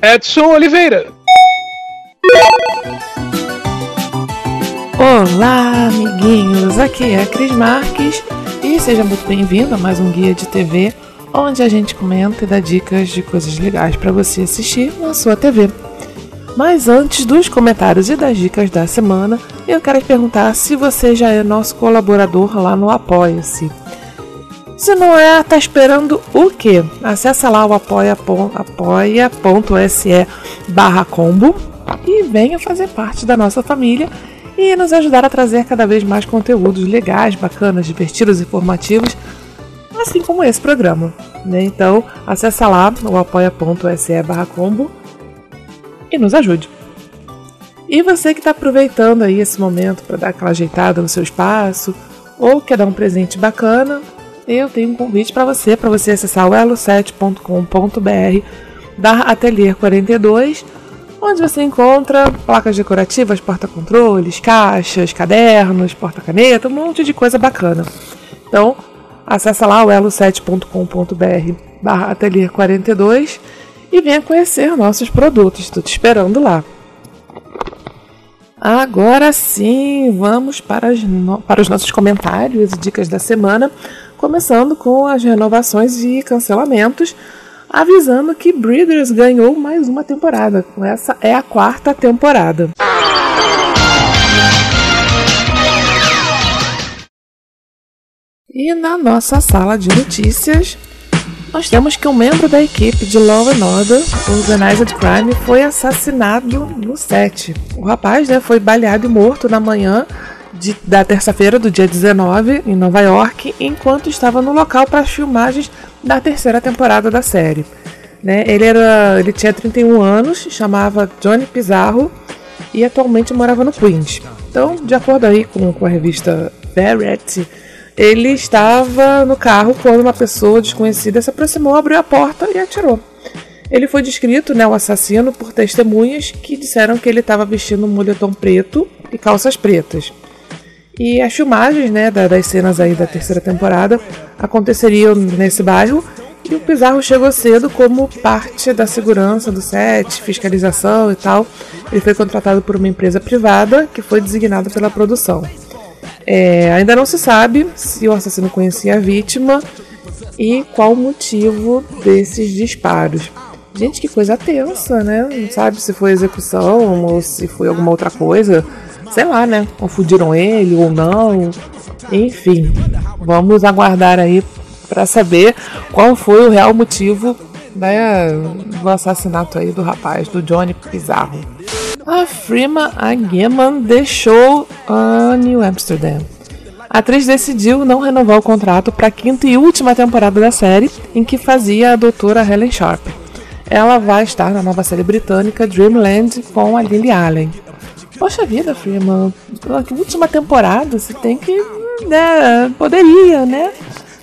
Edson Oliveira. Olá, amiguinhos! Aqui é a Cris Marques e seja muito bem-vindo a mais um Guia de TV, onde a gente comenta e dá dicas de coisas legais para você assistir na sua TV. Mas antes dos comentários e das dicas da semana, eu quero te perguntar se você já é nosso colaborador lá no Apoia-se. Se não é, tá esperando o quê? Acesse lá o apoia.se apoia barra combo e venha fazer parte da nossa família e nos ajudar a trazer cada vez mais conteúdos legais, bacanas, divertidos e informativos, assim como esse programa. Né? Então, acesse lá o apoia.se barra combo e nos ajude. E você que está aproveitando aí esse momento para dar aquela ajeitada no seu espaço ou quer dar um presente bacana, eu tenho um convite para você, para você acessar o elo7.com.br da Atelier 42, onde você encontra placas decorativas, porta-controles, caixas, cadernos, porta-caneta, um monte de coisa bacana. Então, acessa lá o elo7.com.br barra Atelier 42 e venha conhecer nossos produtos. Estou te esperando lá. Agora sim, vamos para, no... para os nossos comentários e dicas da semana, começando com as renovações e cancelamentos, avisando que Breeders ganhou mais uma temporada. Essa é a quarta temporada. E na nossa sala de notícias, nós temos que um membro da equipe de Law and Order, Organized Crime, foi assassinado no set. O rapaz né, foi baleado e morto na manhã de, da terça-feira do dia 19 em Nova York, enquanto estava no local para as filmagens da terceira temporada da série. Né, ele, era, ele tinha 31 anos, chamava Johnny Pizarro e atualmente morava no Queens. Então, de acordo aí com, com a revista Variety, ele estava no carro quando uma pessoa desconhecida se aproximou, abriu a porta e atirou. Ele foi descrito, né, o assassino, por testemunhas que disseram que ele estava vestindo um moletom preto e calças pretas. E as filmagens né, das cenas aí da terceira temporada aconteceriam nesse bairro e o Pizarro chegou cedo como parte da segurança do set, fiscalização e tal. Ele foi contratado por uma empresa privada que foi designada pela produção. É, ainda não se sabe se o assassino conhecia a vítima e qual o motivo desses disparos. Gente, que coisa tensa, né? Não sabe se foi execução ou se foi alguma outra coisa. Sei lá, né? Confundiram ele ou não. Enfim, vamos aguardar aí para saber qual foi o real motivo né, do assassinato aí do rapaz, do Johnny Pizarro a Freema Agyeman deixou a New Amsterdam. A atriz decidiu não renovar o contrato para a quinta e última temporada da série, em que fazia a doutora Helen Sharp. Ela vai estar na nova série britânica Dreamland com a Lily Allen. Poxa vida, Freeman, que última temporada você tem que, né, poderia, né,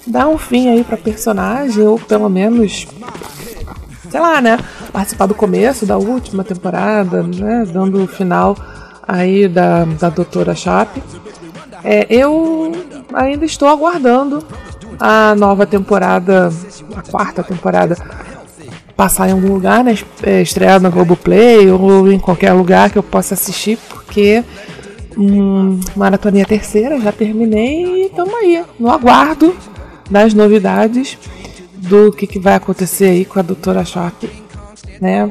dar um fim aí para personagem ou pelo menos sei lá, né, participar do começo da última temporada, né, dando o final aí da, da Doutora Chape. É, eu ainda estou aguardando a nova temporada, a quarta temporada, passar em algum lugar, né, é, estrear na Globoplay ou em qualquer lugar que eu possa assistir, porque hum, Maratona a terceira, já terminei e estamos aí, no aguardo das novidades do que, que vai acontecer aí com a doutora Sharp né,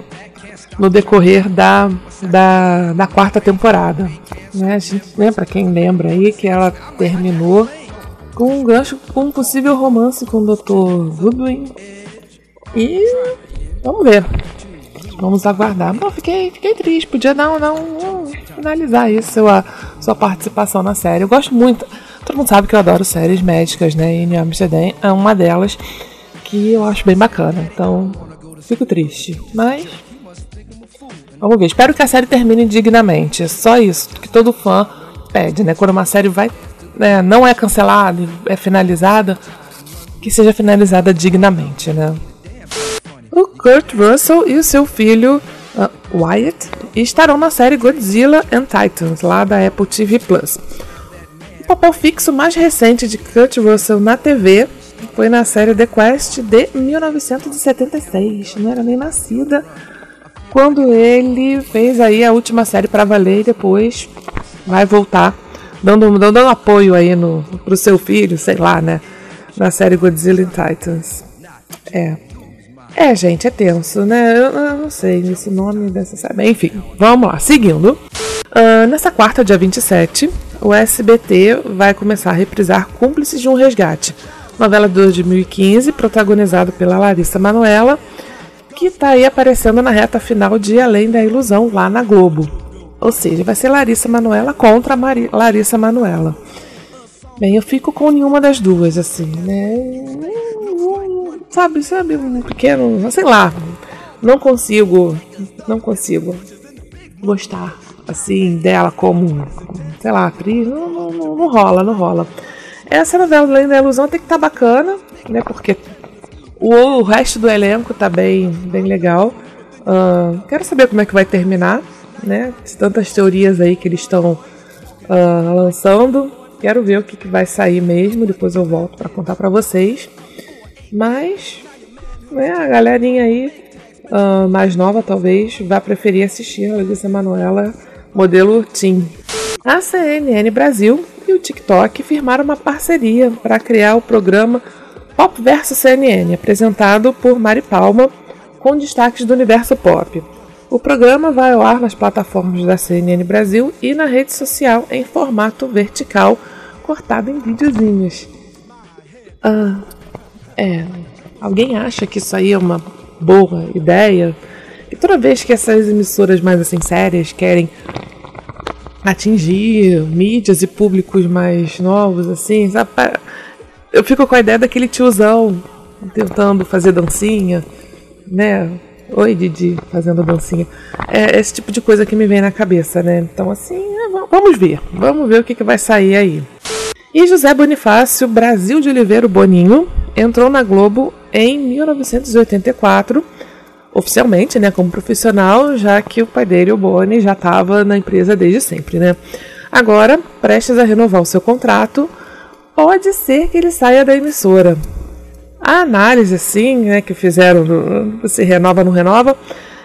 no decorrer da, da, da quarta temporada. Né? A gente, quem lembra aí, que ela terminou com um gancho com um possível romance com o Dr. Goodwin. E vamos ver. Vamos aguardar. Não, fiquei, fiquei triste. Podia não, não, finalizar isso, a sua participação na série. Eu gosto muito. Todo mundo sabe que eu adoro séries médicas, né? E New Amsterdam é uma delas que eu acho bem bacana. Então, fico triste. Mas Vamos ver. Espero que a série termine dignamente. É só isso que todo fã pede, né? Quando uma série vai, né, não é cancelada, é finalizada, que seja finalizada dignamente, né? O Kurt Russell e o seu filho uh, Wyatt estarão na série Godzilla and Titans, lá da Apple TV Plus. O papel fixo mais recente de Kurt Russell na TV foi na série The Quest de 1976. Não era nem nascida quando ele fez aí a última série para valer e depois vai voltar dando, dando apoio aí no, pro seu filho, sei lá, né? Na série Godzilla and Titans. É. É, gente, é tenso, né? Eu, eu não sei esse nome dessa série. Enfim, vamos lá, seguindo. Uh, nessa quarta, dia 27, o SBT vai começar a reprisar Cúmplices de um Resgate, novela de 2015, protagonizada pela Larissa Manoela que está aí aparecendo na reta final de Além da Ilusão, lá na Globo. Ou seja, vai ser Larissa Manuela contra Mari Larissa Manuela. Bem, eu fico com nenhuma das duas, assim, né? Sabe, sabe, um pequeno, sei lá, não consigo, não consigo gostar, assim, dela como, sei lá, atriz, não, não, não rola, não rola. Essa novela Além da Ilusão tem que estar tá bacana, né, porque o, o resto do elenco tá bem, bem legal. Uh, quero saber como é que vai terminar, né? Tantas teorias aí que eles estão uh, lançando. Quero ver o que, que, vai sair mesmo. Depois eu volto para contar para vocês. Mas, né, a galerinha aí uh, mais nova talvez vai preferir assistir a Larissa Manoela modelo Team. A CNN Brasil e o TikTok firmaram uma parceria para criar o programa Pop vs CNN, apresentado por Mari Palma, com destaques do universo pop. O programa vai ao ar nas plataformas da CNN Brasil e na rede social em formato vertical, cortado em videozinhos. Ah, é. Alguém acha que isso aí é uma boa ideia? E toda vez que essas emissoras mais assim sérias querem atingir mídias e públicos mais novos, assim, sabe? eu fico com a ideia daquele tiozão tentando fazer dancinha, né? Oi, Didi, fazendo dancinha. É esse tipo de coisa que me vem na cabeça, né? Então, assim, é, vamos ver. Vamos ver o que, que vai sair aí. E José Bonifácio Brasil de Oliveira Boninho entrou na Globo em 1984, oficialmente, né, como profissional, já que o pai dele, o Boni, já estava na empresa desde sempre, né? Agora, prestes a renovar o seu contrato, pode ser que ele saia da emissora. A análise, assim, né, que fizeram se renova ou não renova,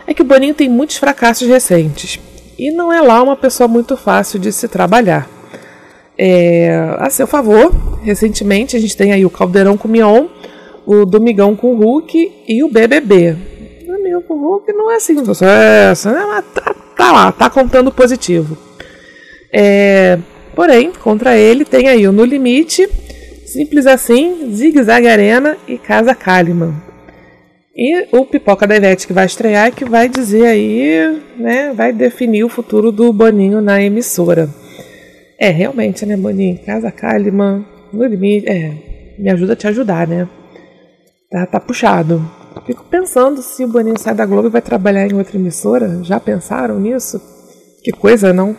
é que o Boninho tem muitos fracassos recentes. E não é lá uma pessoa muito fácil de se trabalhar. É, a seu favor, recentemente a gente tem aí o Caldeirão com o Mion, o Domingão com o Hulk e o BBB. O Domingão com o Hulk não é assim, sucesso, né? Mas tá, tá lá, tá contando positivo. É, Porém, contra ele tem aí o No Limite, Simples Assim, Zig Zag Arena e Casa Kalimann. E o Pipoca da Ivete que vai estrear que vai dizer aí, né, vai definir o futuro do Boninho na emissora. É, realmente, né, Boninho? Casa Kalimann, No Limite, é, me ajuda a te ajudar, né? Tá, tá puxado. Fico pensando se o Boninho sai da Globo e vai trabalhar em outra emissora. Já pensaram nisso? Que coisa, não?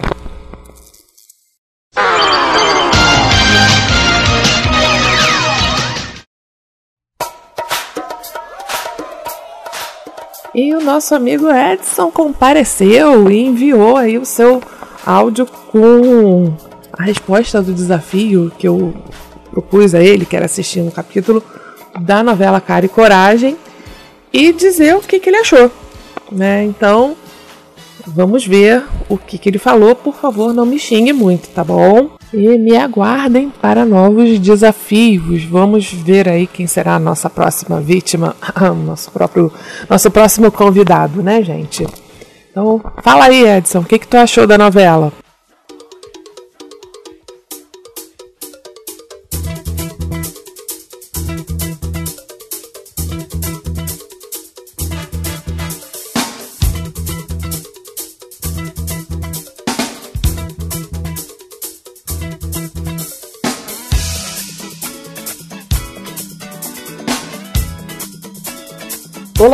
E o nosso amigo Edson compareceu e enviou aí o seu áudio com a resposta do desafio que eu propus a ele, que era assistir um capítulo da novela Cara e Coragem e dizer o que, que ele achou. Né? Então, vamos ver o que, que ele falou. Por favor, não me xingue muito, tá bom? E me aguardem para novos desafios. Vamos ver aí quem será a nossa próxima vítima, nosso próprio, nosso próximo convidado, né, gente? Então, fala aí, Edson, o que, que tu achou da novela?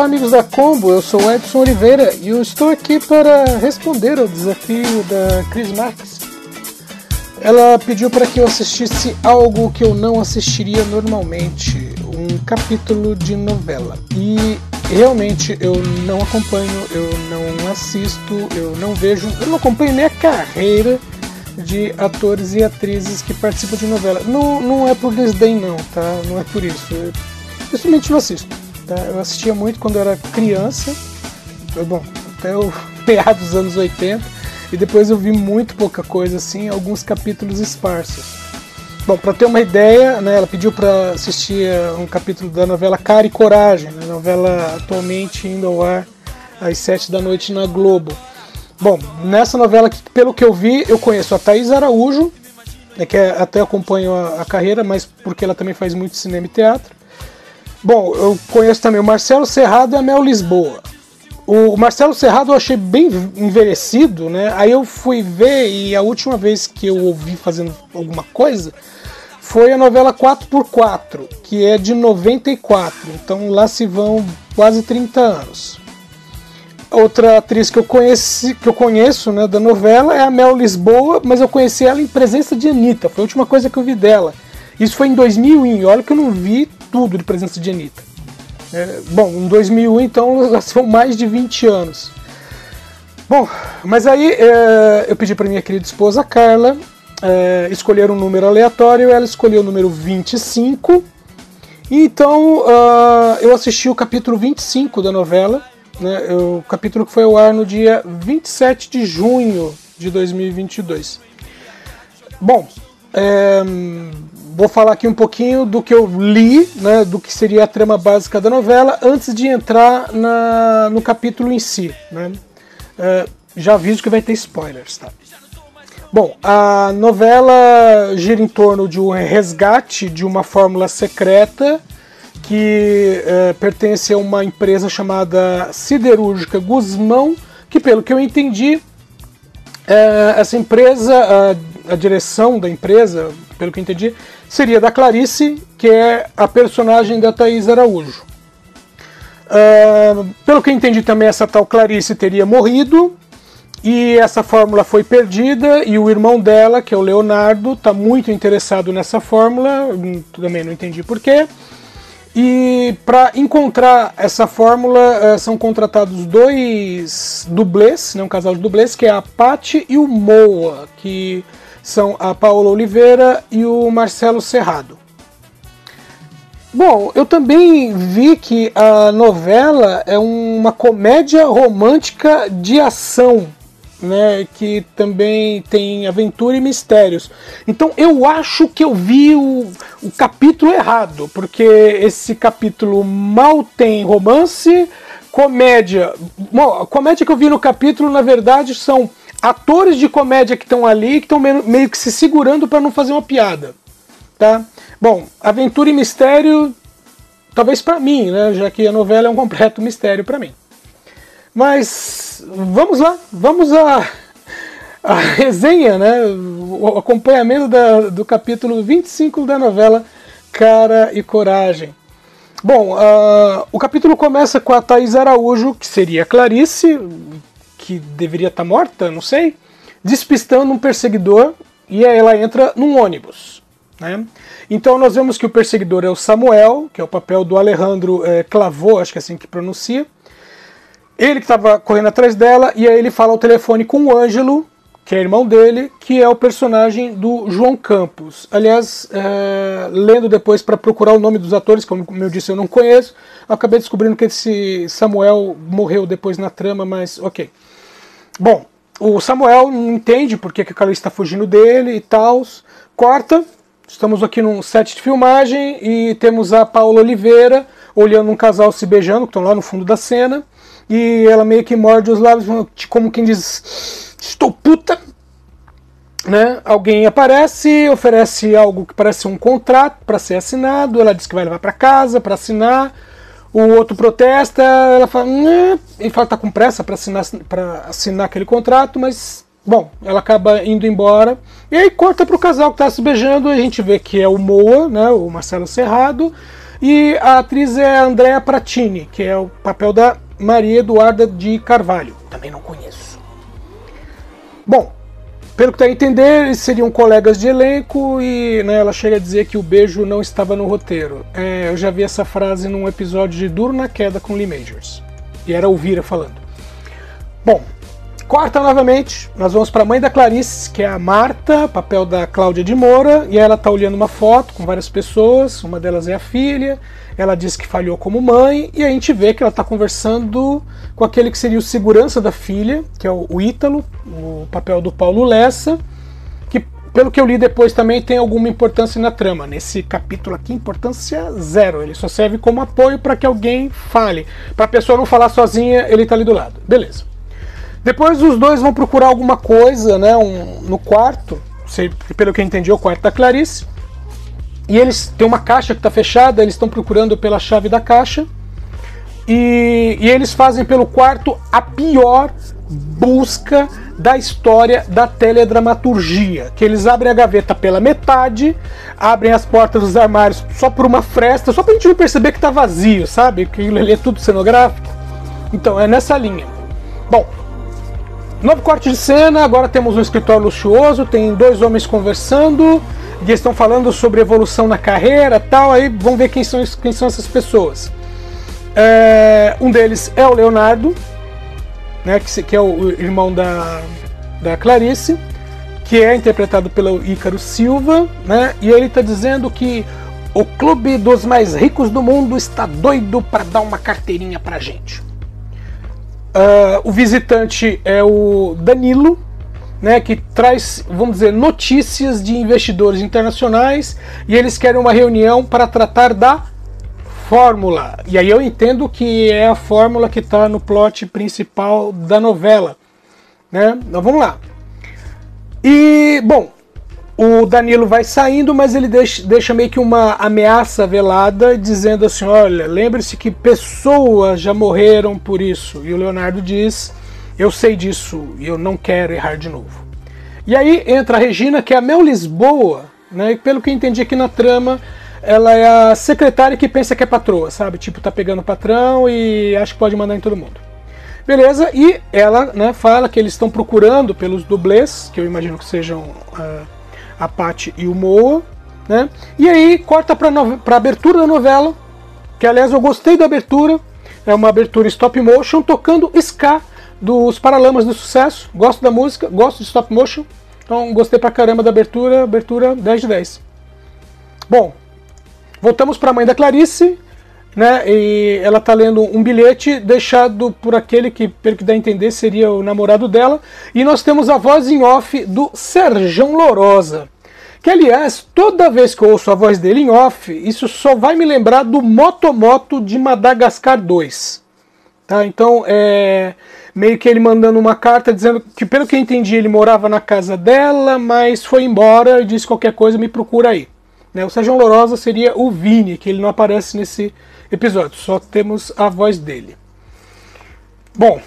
Amigos da Combo, eu sou Edson Oliveira e eu estou aqui para responder ao desafio da Cris Marques. Ela pediu para que eu assistisse algo que eu não assistiria normalmente, um capítulo de novela. E realmente eu não acompanho, eu não assisto, eu não vejo, eu não acompanho nem a carreira de atores e atrizes que participam de novela. Não, não é por desdém, não, tá? Não é por isso. Eu simplesmente não assisto. Tá? Eu assistia muito quando eu era criança, bom, até o PA dos anos 80, e depois eu vi muito pouca coisa assim, alguns capítulos esparsos. Bom, para ter uma ideia, né, ela pediu para assistir eh, um capítulo da novela Cara e Coragem, né, novela atualmente indo ao ar às 7 da noite na Globo. Bom, nessa novela, pelo que eu vi, eu conheço a Thaís Araújo, né, que é, até acompanho a, a, carreira, mas porque ela também faz muito cinema e teatro. Bom, eu conheço também o Marcelo Serrado e a Mel Lisboa. O Marcelo Serrado eu achei bem envelhecido, né? Aí eu fui ver e a última vez que eu ouvi fazendo alguma coisa foi a novela 4x4, que é de 94. Então lá se vão quase 30 anos. Outra atriz que eu conheci, que eu conheço, né, da novela é a Mel Lisboa, mas eu conheci ela em presença de Anitta. Foi a última coisa que eu vi dela. Isso foi em 2001, e olha que eu não vi tudo de presença de Anitta. É, bom, em 2001 então são mais de 20 anos. Bom, mas aí é, eu pedi para minha querida esposa Carla é, escolher um número aleatório, ela escolheu o número 25. Então uh, eu assisti o capítulo 25 da novela, né, o capítulo que foi ao ar no dia 27 de junho de 2022. Bom, é, vou falar aqui um pouquinho do que eu li, né, do que seria a trama básica da novela, antes de entrar na, no capítulo em si. Né? Uh, já aviso que vai ter spoilers. Tá? Bom, a novela gira em torno de um resgate de uma fórmula secreta que uh, pertence a uma empresa chamada Siderúrgica Guzmão, que pelo que eu entendi, uh, essa empresa, a, a direção da empresa, pelo que eu entendi, seria da Clarice, que é a personagem da Thaís Araújo. Uh, pelo que entendi também, essa tal Clarice teria morrido e essa fórmula foi perdida e o irmão dela, que é o Leonardo, está muito interessado nessa fórmula, também não entendi porquê. E para encontrar essa fórmula uh, são contratados dois dublês, né, um casal de dublês, que é a Patti e o Moa, que são a Paola Oliveira e o Marcelo Serrado. Bom, eu também vi que a novela é uma comédia romântica de ação, né, que também tem aventura e mistérios. Então eu acho que eu vi o, o capítulo errado, porque esse capítulo mal tem romance, comédia. Bom, a comédia que eu vi no capítulo, na verdade, são atores de comédia que estão ali que estão meio que se segurando para não fazer uma piada, tá? Bom, aventura e mistério, talvez para mim, né? Já que a novela é um completo mistério para mim. Mas vamos lá, vamos a, a resenha, né? O acompanhamento da, do capítulo 25 da novela Cara e Coragem. Bom, uh, o capítulo começa com a Thais Araújo, que seria Clarice, que deveria estar tá morta, não sei, despistando um perseguidor e ela entra num ônibus. Né? Então nós vemos que o perseguidor é o Samuel, que é o papel do Alejandro é, Clavô, acho que é assim que pronuncia. Ele que estava correndo atrás dela, e aí ele fala ao telefone com o Ângelo, que é irmão dele, que é o personagem do João Campos. Aliás, é, lendo depois para procurar o nome dos atores, como eu disse, eu não conheço, acabei descobrindo que esse Samuel morreu depois na trama, mas ok. Bom, o Samuel não entende por que, a Clarice está fugindo dele e tal. Corta. Estamos aqui num set de filmagem e temos a Paula Oliveira olhando um casal se beijando, que estão lá no fundo da cena. E ela meio que morde os lábios, como quem diz: Estou puta. Né? Alguém aparece, oferece algo que parece um contrato para ser assinado. Ela diz que vai levar para casa para assinar. O outro protesta, ela fala, né? ele fala que tá com pressa para assinar, assinar aquele contrato, mas bom, ela acaba indo embora. E aí corta pro casal que tá se beijando, a gente vê que é o Moa, né, o Marcelo Serrado, e a atriz é a Andrea Pratini, que é o papel da Maria Eduarda de Carvalho. Também não conheço. Bom, pelo que dá a entender, eles seriam colegas de elenco e né, ela chega a dizer que o beijo não estava no roteiro. É, eu já vi essa frase num episódio de Duro na Queda com Lee Majors. E era o Vira falando. Bom, corta novamente, nós vamos para a mãe da Clarice, que é a Marta, papel da Cláudia de Moura, e ela está olhando uma foto com várias pessoas, uma delas é a filha, ela diz que falhou como mãe, e a gente vê que ela está conversando com aquele que seria o segurança da filha, que é o Ítalo, o papel do Paulo Lessa, que pelo que eu li depois também tem alguma importância na trama. Nesse capítulo aqui, importância zero. Ele só serve como apoio para que alguém fale. Para a pessoa não falar sozinha, ele está ali do lado. Beleza. Depois os dois vão procurar alguma coisa né, um, no quarto, sei, pelo que eu entendi, é o quarto da Clarice. E eles têm uma caixa que está fechada, eles estão procurando pela chave da caixa. E, e, eles fazem pelo quarto a pior busca da história da teledramaturgia. Que eles abrem a gaveta pela metade, abrem as portas dos armários só por uma fresta, só para a gente não perceber que está vazio, sabe? Que ali é tudo cenográfico. Então, é nessa linha. Bom, novo corte de cena, agora temos um escritório luxuoso, tem dois homens conversando e estão falando sobre evolução na carreira tal, aí vamos ver quem são, quem são essas pessoas. É, um deles é o Leonardo, né, que, que é o irmão da, da Clarice, que é interpretado pelo Ícaro Silva, né, e ele está dizendo que o clube dos mais ricos do mundo está doido para dar uma carteirinha para gente. Uh, o visitante é o Danilo, né, que traz, vamos dizer, notícias de investidores internacionais e eles querem uma reunião para tratar da fórmula. E aí eu entendo que é a fórmula que está no plot principal da novela. Né? Então vamos lá. E, bom, o Danilo vai saindo, mas ele deixa, deixa meio que uma ameaça velada, dizendo assim: olha, lembre-se que pessoas já morreram por isso. E o Leonardo diz eu sei disso e eu não quero errar de novo. E aí entra a Regina, que é a Mel Lisboa, né? E pelo que eu entendi aqui na trama, ela é a secretária que pensa que é patroa, sabe? Tipo, tá pegando o patrão e acha que pode mandar em todo mundo. Beleza, e ela né, fala que eles estão procurando pelos dublês, que eu imagino que sejam uh, a Paty e o Moa, né? E aí corta pra, pra abertura da novela, que aliás eu gostei da abertura, é uma abertura stop motion tocando ska dos Paralamas do Sucesso. Gosto da música, gosto de stop motion. Então gostei pra caramba da abertura, abertura 10 de 10. Bom, voltamos para a mãe da Clarice, né? E ela tá lendo um bilhete deixado por aquele que, pelo que dá a entender, seria o namorado dela. E nós temos a voz em off do Serjão Lorosa. Que aliás, toda vez que eu ouço a voz dele em off, isso só vai me lembrar do Motomoto de Madagascar 2. Tá? Então, é, meio que ele mandando uma carta dizendo que, pelo que eu entendi, ele morava na casa dela, mas foi embora e disse qualquer coisa, me procura aí. Né? O Sérgio Lorosa seria o Vini, que ele não aparece nesse episódio, só temos a voz dele. Bom,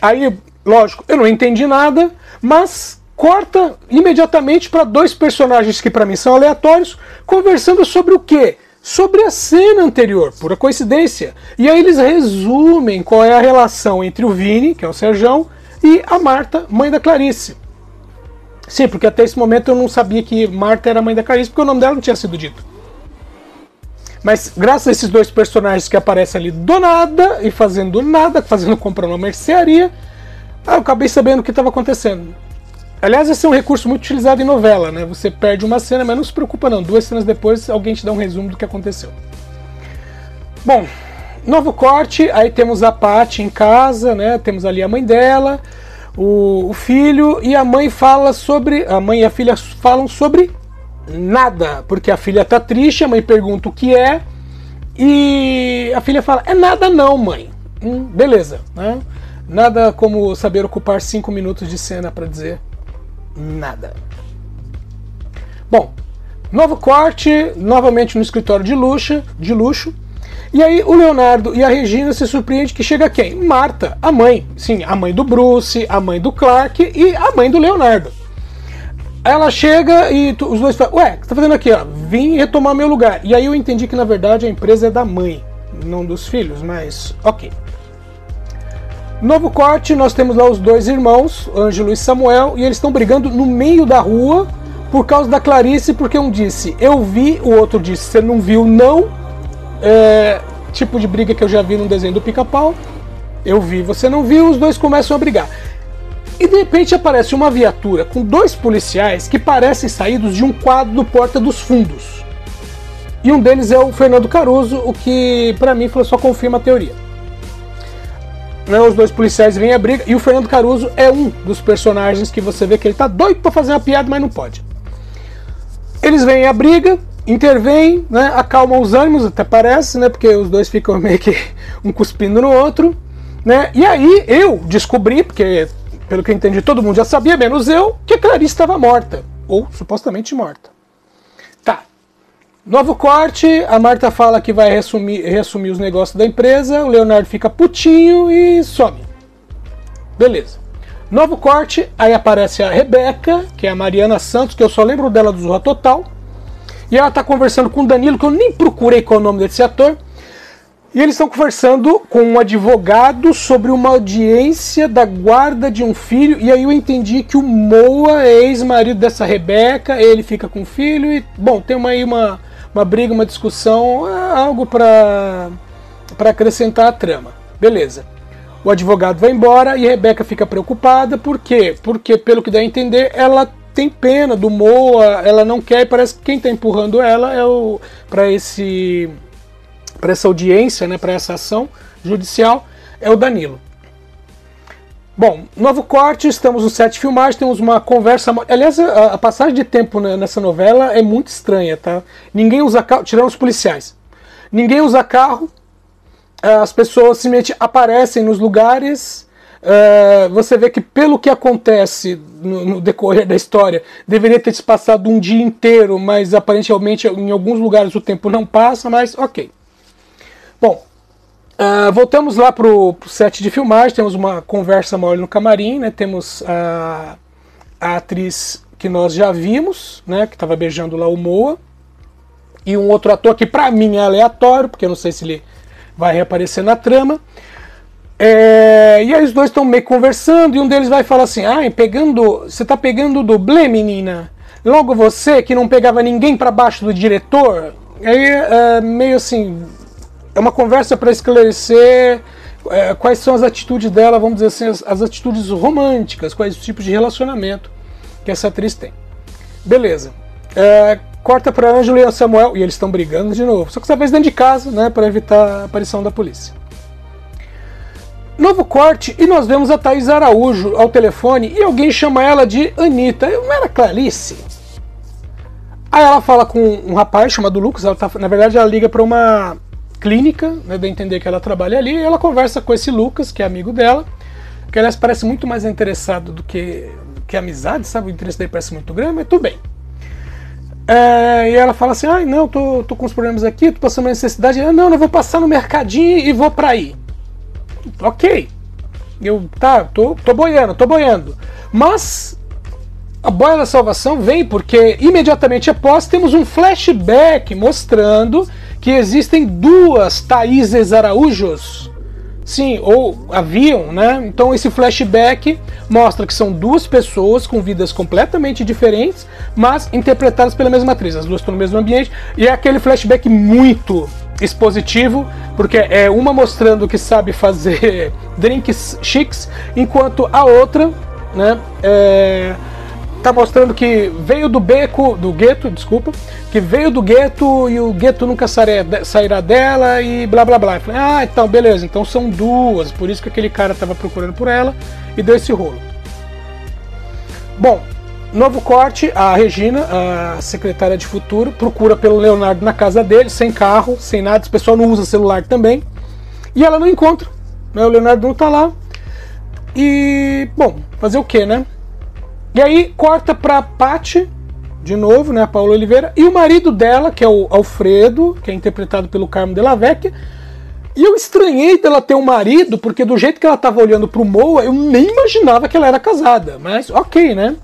aí, lógico, eu não entendi nada, mas corta imediatamente para dois personagens que para mim são aleatórios, conversando sobre o quê? sobre a cena anterior, pura coincidência. E aí eles resumem qual é a relação entre o Vini, que é o Serjão, e a Marta, mãe da Clarice. Sim, porque até esse momento eu não sabia que Marta era mãe da Clarice, porque o nome dela não tinha sido dito. Mas graças a esses dois personagens que aparecem ali do nada e fazendo nada, fazendo compra numa mercearia, eu acabei sabendo o que estava acontecendo. Aliás, esse é um recurso muito utilizado em novela, né? Você perde uma cena, mas não se preocupa não. Duas cenas depois, alguém te dá um resumo do que aconteceu. Bom, novo corte, aí temos a Paty em casa, né? Temos ali a mãe dela. o, o filho e a mãe fala sobre. A mãe e a filha falam sobre nada, porque a filha tá triste, a mãe pergunta o que é, e a filha fala: É nada, não, mãe. Hum, beleza, né? Nada como saber ocupar cinco minutos de cena para dizer nada. Bom, novo corte, novamente no escritório de luxo, de luxo. E aí o Leonardo e a Regina se surpreendem que chega quem? Marta, a mãe. Sim, a mãe do Bruce, a mãe do Clark e a mãe do Leonardo. Ela chega e tu, os dois falam, ué, o que você tá fazendo aqui? Ó? Vim retomar meu lugar. E aí eu entendi que na verdade a empresa é da mãe, não dos filhos, mas ok. Novo corte, nós temos lá os dois irmãos, Ângelo e Samuel, e eles estão brigando no meio da rua por causa da Clarice, porque um disse eu vi, o outro disse você não viu, não. É, tipo de briga que eu já vi no desenho do pica-pau. Eu vi, você não viu, os dois começam a brigar. E de repente aparece uma viatura com dois policiais que parecem saídos de um quadro do Porta dos Fundos. E um deles é o Fernando Caruso, o que para mim só confirma a teoria. Né, os dois policiais vêm a briga e o Fernando Caruso é um dos personagens que você vê que ele tá doido para fazer uma piada, mas não pode. Eles vêm a briga, intervêm, né, acalmam os ânimos, até parece, né, porque os dois ficam meio que um cuspindo no outro. Né? E aí eu descobri, porque pelo que eu entendi todo mundo já sabia, menos eu, que a Clarice estava morta, ou supostamente morta. Novo corte, a Marta fala que vai reassumir, reassumir os negócios da empresa, o Leonardo fica putinho e some. Beleza. Novo corte, aí aparece a Rebeca, que é a Mariana Santos, que eu só lembro dela do Zorra Total. E ela está conversando com o Danilo, que eu nem procurei qual é o nome desse ator. E eles estão conversando com um advogado sobre uma audiência da guarda de um filho. E aí eu entendi que o Moa é ex-marido dessa Rebeca, ele fica com o filho. E, bom, tem uma, aí uma, uma briga, uma discussão, é algo para acrescentar a trama. Beleza. O advogado vai embora e Rebeca fica preocupada, por quê? Porque, pelo que dá a entender, ela tem pena do Moa, ela não quer, e parece que quem está empurrando ela é o para esse para essa audiência, né, para essa ação judicial, é o Danilo. Bom, novo corte, estamos no set de filmagem, temos uma conversa. Aliás, a, passagem de tempo nessa novela é muito estranha, tá? Ninguém usa carro, tirando os policiais. Ninguém usa carro, as pessoas simplesmente aparecem nos lugares. Uh, você vê que, pelo que acontece no, no, decorrer da história, deveria ter se passado um dia inteiro, mas aparentemente em alguns lugares o tempo não passa, mas ok. Bom, Uh, voltamos lá pro, pro set de filmagem, temos uma conversa mole no camarim, né? Temos a, a atriz que nós já vimos, né? Que estava beijando lá o Moa. E um outro ator que para mim é aleatório, porque eu não sei se ele vai reaparecer na trama. É, e aí os dois estão meio conversando e um deles vai falar assim: Ah, pegando, você tá pegando o dublê, menina? Logo você que não pegava ninguém para baixo do diretor? Aí é, meio assim, é uma conversa para esclarecer é, quais são as atitudes dela, vamos dizer assim, as, as, atitudes românticas, quais os tipos de relacionamento que essa atriz tem. Beleza. É, corta para Ângelo e Samuel e eles estão brigando de novo, só que dessa vez dentro de casa, né, para evitar a aparição da polícia. Novo corte e nós vemos a Thaís Araújo ao telefone e alguém chama ela de Anitta. Não era Clarice? Aí ela fala com um rapaz chamado Lucas, ela tá, na verdade ela liga para uma clínica, né, de entender que ela trabalha ali, e ela conversa com esse Lucas, que é amigo dela, que aliás parece muito mais interessado do que, que amizade, sabe? O interesse dele parece muito grande, mas tudo bem. É, e ela fala assim: ai, ah, não, tô, tô com uns problemas aqui, tô passando uma necessidade. Eu, não, eu vou passar no mercadinho e vou pra aí. Ok. Eu, tá, tô, tô boiando, tô boiando. Mas a boia da salvação vem porque imediatamente após temos um flashback mostrando que existem duas Thaíses Araújos. Sim, ou haviam, né? Então esse flashback mostra que são duas pessoas com vidas completamente diferentes, mas interpretadas pela mesma atriz. As duas estão no mesmo ambiente e é aquele flashback muito expositivo, porque é uma mostrando que sabe fazer drinks chiques, enquanto a outra, né, é, tá mostrando que veio do beco, do gueto, desculpa, que veio do gueto e o gueto nunca sairá dela e blá blá blá. Eu falei, ah, então beleza, então são duas, por isso que aquele cara tava procurando por ela e deu esse rolo. Bom, novo corte, a Regina, a secretária de futuro, procura pelo Leonardo na casa dele, sem carro, sem nada, o pessoal não usa celular também. E ela não encontra. Né? O Leonardo não tá lá. E, bom, fazer o que, né? E aí corta pra Paty, de novo, né, a Paula Oliveira, e o marido dela, que é o Alfredo, que é interpretado pelo Carmo Della Vecchia. E eu estranhei dela ter um marido, porque do jeito que ela tava olhando pro Moa, eu nem imaginava que ela era casada. Mas ok, né?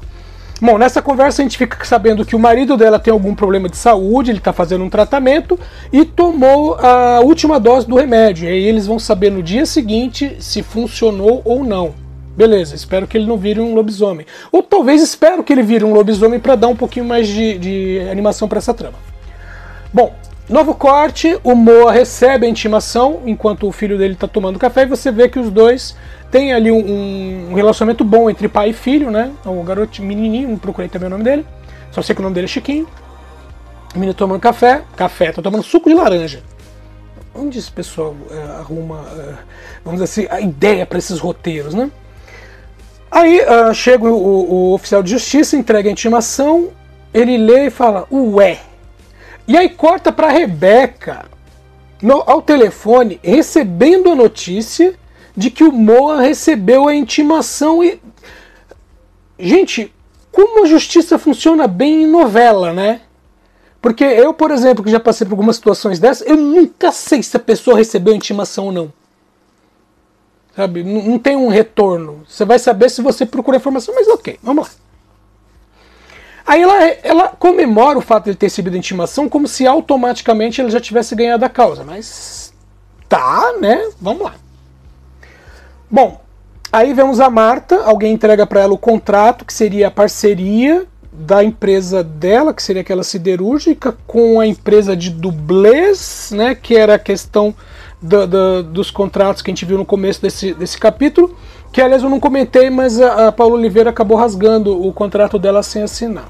Bom, nessa conversa a gente fica sabendo que o marido dela tem algum problema de saúde, ele está fazendo um tratamento e tomou a última dose do remédio. E aí eles vão saber no dia seguinte se funcionou ou não. Beleza, espero que ele não vire um lobisomem. Ou talvez espero que ele vire um lobisomem para dar um pouquinho mais de, de animação para essa trama. Bom, novo corte, o Moa recebe a intimação enquanto o filho dele está tomando café e você vê que os dois têm ali um, um, relacionamento bom entre pai e filho, né? O garoto menininho, não procurei também o nome dele, só sei que o nome dele é Chiquinho. O menino tomando café, café, tá tomando suco de laranja. Onde esse pessoal é, arruma, é, vamos dizer assim, a ideia para esses roteiros, né? Aí uh, chega o, o, oficial de justiça, entrega a intimação, ele lê e fala, ué. E aí corta para Rebeca no, ao telefone, recebendo a notícia de que o Moa recebeu a intimação e. Gente, como a justiça funciona bem em novela, né? Porque eu, por exemplo, que já passei por algumas situações dessas, eu nunca sei se a pessoa recebeu a intimação ou não. Sabe? Não, não tem um retorno. Você vai saber se você procura informação, mas ok, vamos lá. Aí ela, ela comemora o fato de ter recebido a intimação como se automaticamente ele já tivesse ganhado a causa. Mas tá, né? Vamos lá. Bom, aí vemos a Marta, alguém entrega para ela o contrato, que seria a parceria da empresa dela, que seria aquela siderúrgica, com a empresa de dublês, né? Que era a questão do, do, dos contratos que a gente viu no começo desse, desse capítulo, que aliás eu não comentei, mas a, a Paula Oliveira acabou rasgando o contrato dela sem assinar.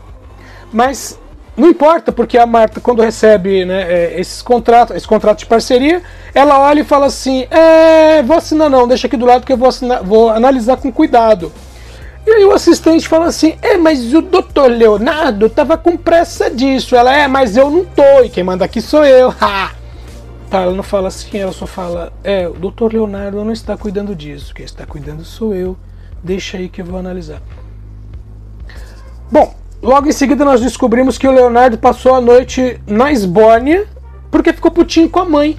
Mas não importa, porque a Marta, quando recebe né, é, esses contratos, esse contrato de parceria, ela olha e fala assim: é, vou assinar não, deixa aqui do lado que eu vou, assinar, vou analisar com cuidado. E aí o assistente fala assim: é, mas o doutor Leonardo tava com pressa disso. Ela é, mas eu não tô, e quem manda aqui sou eu. Ha! Tá, ela não fala assim, ela só fala: É, o doutor Leonardo não está cuidando disso. Quem está cuidando sou eu. Deixa aí que eu vou analisar. Bom, logo em seguida nós descobrimos que o Leonardo passou a noite na Esbórnia porque ficou putinho com a mãe.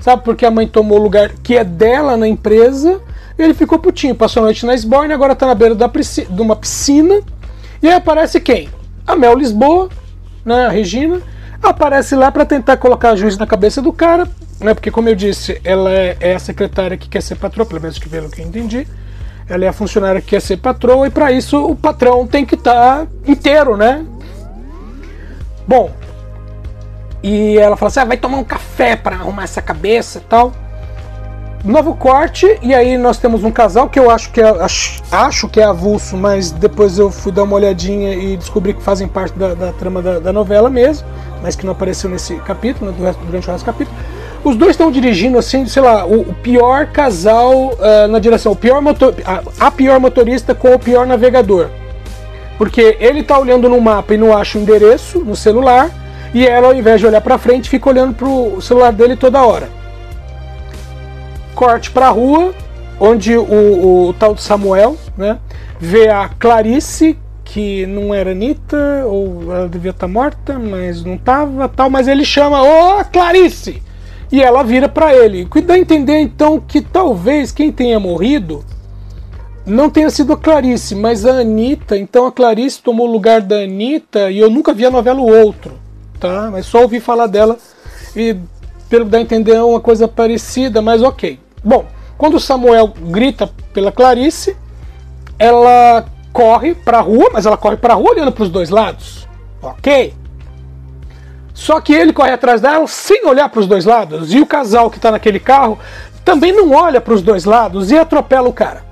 Sabe? Porque a mãe tomou o lugar que é dela na empresa. E ele ficou putinho, passou a noite na Esbórnia, agora está na beira da de uma piscina. E aí aparece quem? A Mel Lisboa, né, a Regina, aparece lá para tentar colocar a juiz na cabeça do cara, né? Porque como eu disse, ela é, é a secretária que quer ser patroa, pelo menos que pelo que eu entendi. Ela é a funcionária que quer ser patroa e para isso o patrão tem que estar tá inteiro, né? Bom, e ela fala assim: ah, vai tomar um café para arrumar essa cabeça e tal. Novo corte, e aí nós temos um casal que eu acho que é, acho, acho que é avulso, mas depois eu fui dar uma olhadinha e descobri que fazem parte da, da trama da, da novela mesmo mas que não apareceu nesse capítulo, né, durante o resto do capítulo. Os dois estão dirigindo, assim, sei lá, o, o pior casal uh, na direção, o pior motor, a, a, pior motorista com o pior navegador. Porque ele está olhando no mapa e não acha o endereço no celular, e ela, ao invés de olhar para frente, fica olhando para o celular dele toda hora. Corte para a rua, onde o, o, o tal Samuel né, vê a Clarice que não era Anitta, ou ela devia estar tá morta, mas não estava, tal, mas ele chama, ô oh, Clarice! E ela vira para ele. Cuida a entender então que talvez quem tenha morrido não tenha sido a Clarice, mas a Anitta. Então a Clarice tomou o lugar da Anitta e eu nunca vi a novela O Outro, tá? Mas só ouvi falar dela e pelo que dá a entender é uma coisa parecida, mas ok. Bom, quando Samuel grita pela Clarice, ela corre para a rua, mas ela corre para a rua olhando para os dois lados. Ok? Só que ele corre atrás dela sem olhar para os dois lados. E o casal que está naquele carro também não olha para os dois lados e atropela o cara.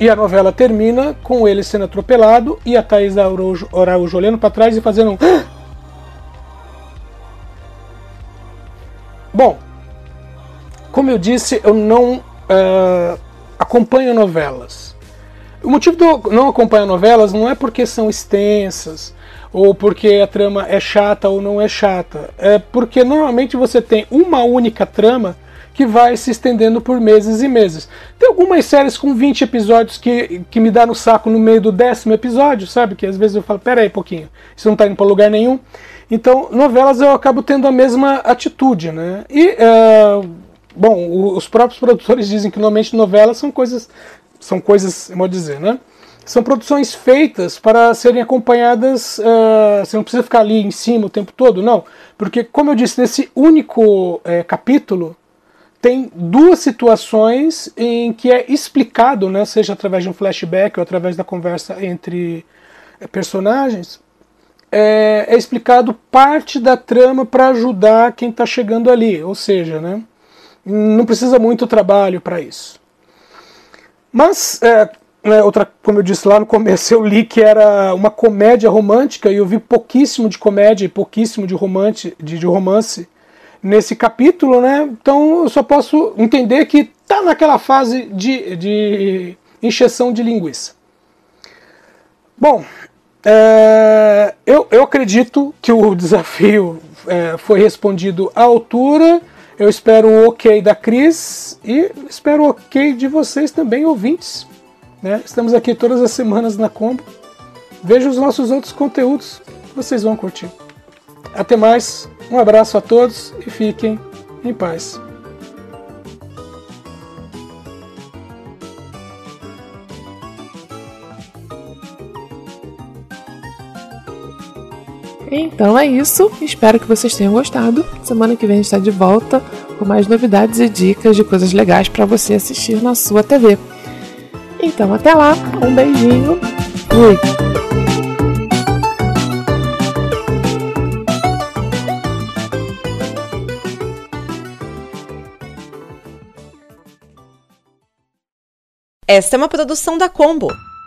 E a novela termina com ele sendo atropelado e a Thaís Araújo, Araújo olhando para trás e fazendo um. Bom, como eu disse, eu não uh, acompanho novelas. O motivo de eu não acompanhar novelas não é porque são extensas ou porque a trama é chata ou não é chata. É porque normalmente você tem uma única trama que vai se estendendo por meses e meses. Tem algumas séries com 20 episódios que, que me dá no saco no meio do décimo episódio, sabe? Que às vezes eu falo, pera aí um pouquinho, isso não tá indo para lugar nenhum. Então, novelas eu acabo tendo a mesma atitude, né? E, uh, bom, os próprios produtores dizem que normalmente novelas são coisas, são coisas, vou dizer, né? São produções feitas para serem acompanhadas, uh, você não precisa ficar ali em cima o tempo todo, não. Porque, como eu disse, nesse único uh, capítulo, tem duas situações em que é explicado, né, seja através de um flashback ou através da conversa entre eh, personagens, é, é explicado parte da trama para ajudar quem está chegando ali, ou seja, né, não precisa muito trabalho para isso. Mas, é, né, outra, como eu disse lá no começo, eu li que era uma comédia romântica e eu vi pouquíssimo de comédia e pouquíssimo de romance, de, de romance nesse capítulo, né? Então eu só posso entender que está naquela fase de, de encheção de linguiça. Bom, é, eu, eu acredito que o desafio é, foi respondido à altura. Eu espero o ok da Cris e espero o ok de vocês também, ouvintes. Né? Estamos aqui todas as semanas na Combo. Veja os nossos outros conteúdos, vocês vão curtir. Até mais, um abraço a todos e fiquem em paz. Então é isso, espero que vocês tenham gostado. Semana que vem está de volta com mais novidades e dicas de coisas legais para você assistir na sua TV. Então até lá, um beijinho, fui! Esta é uma produção da Combo.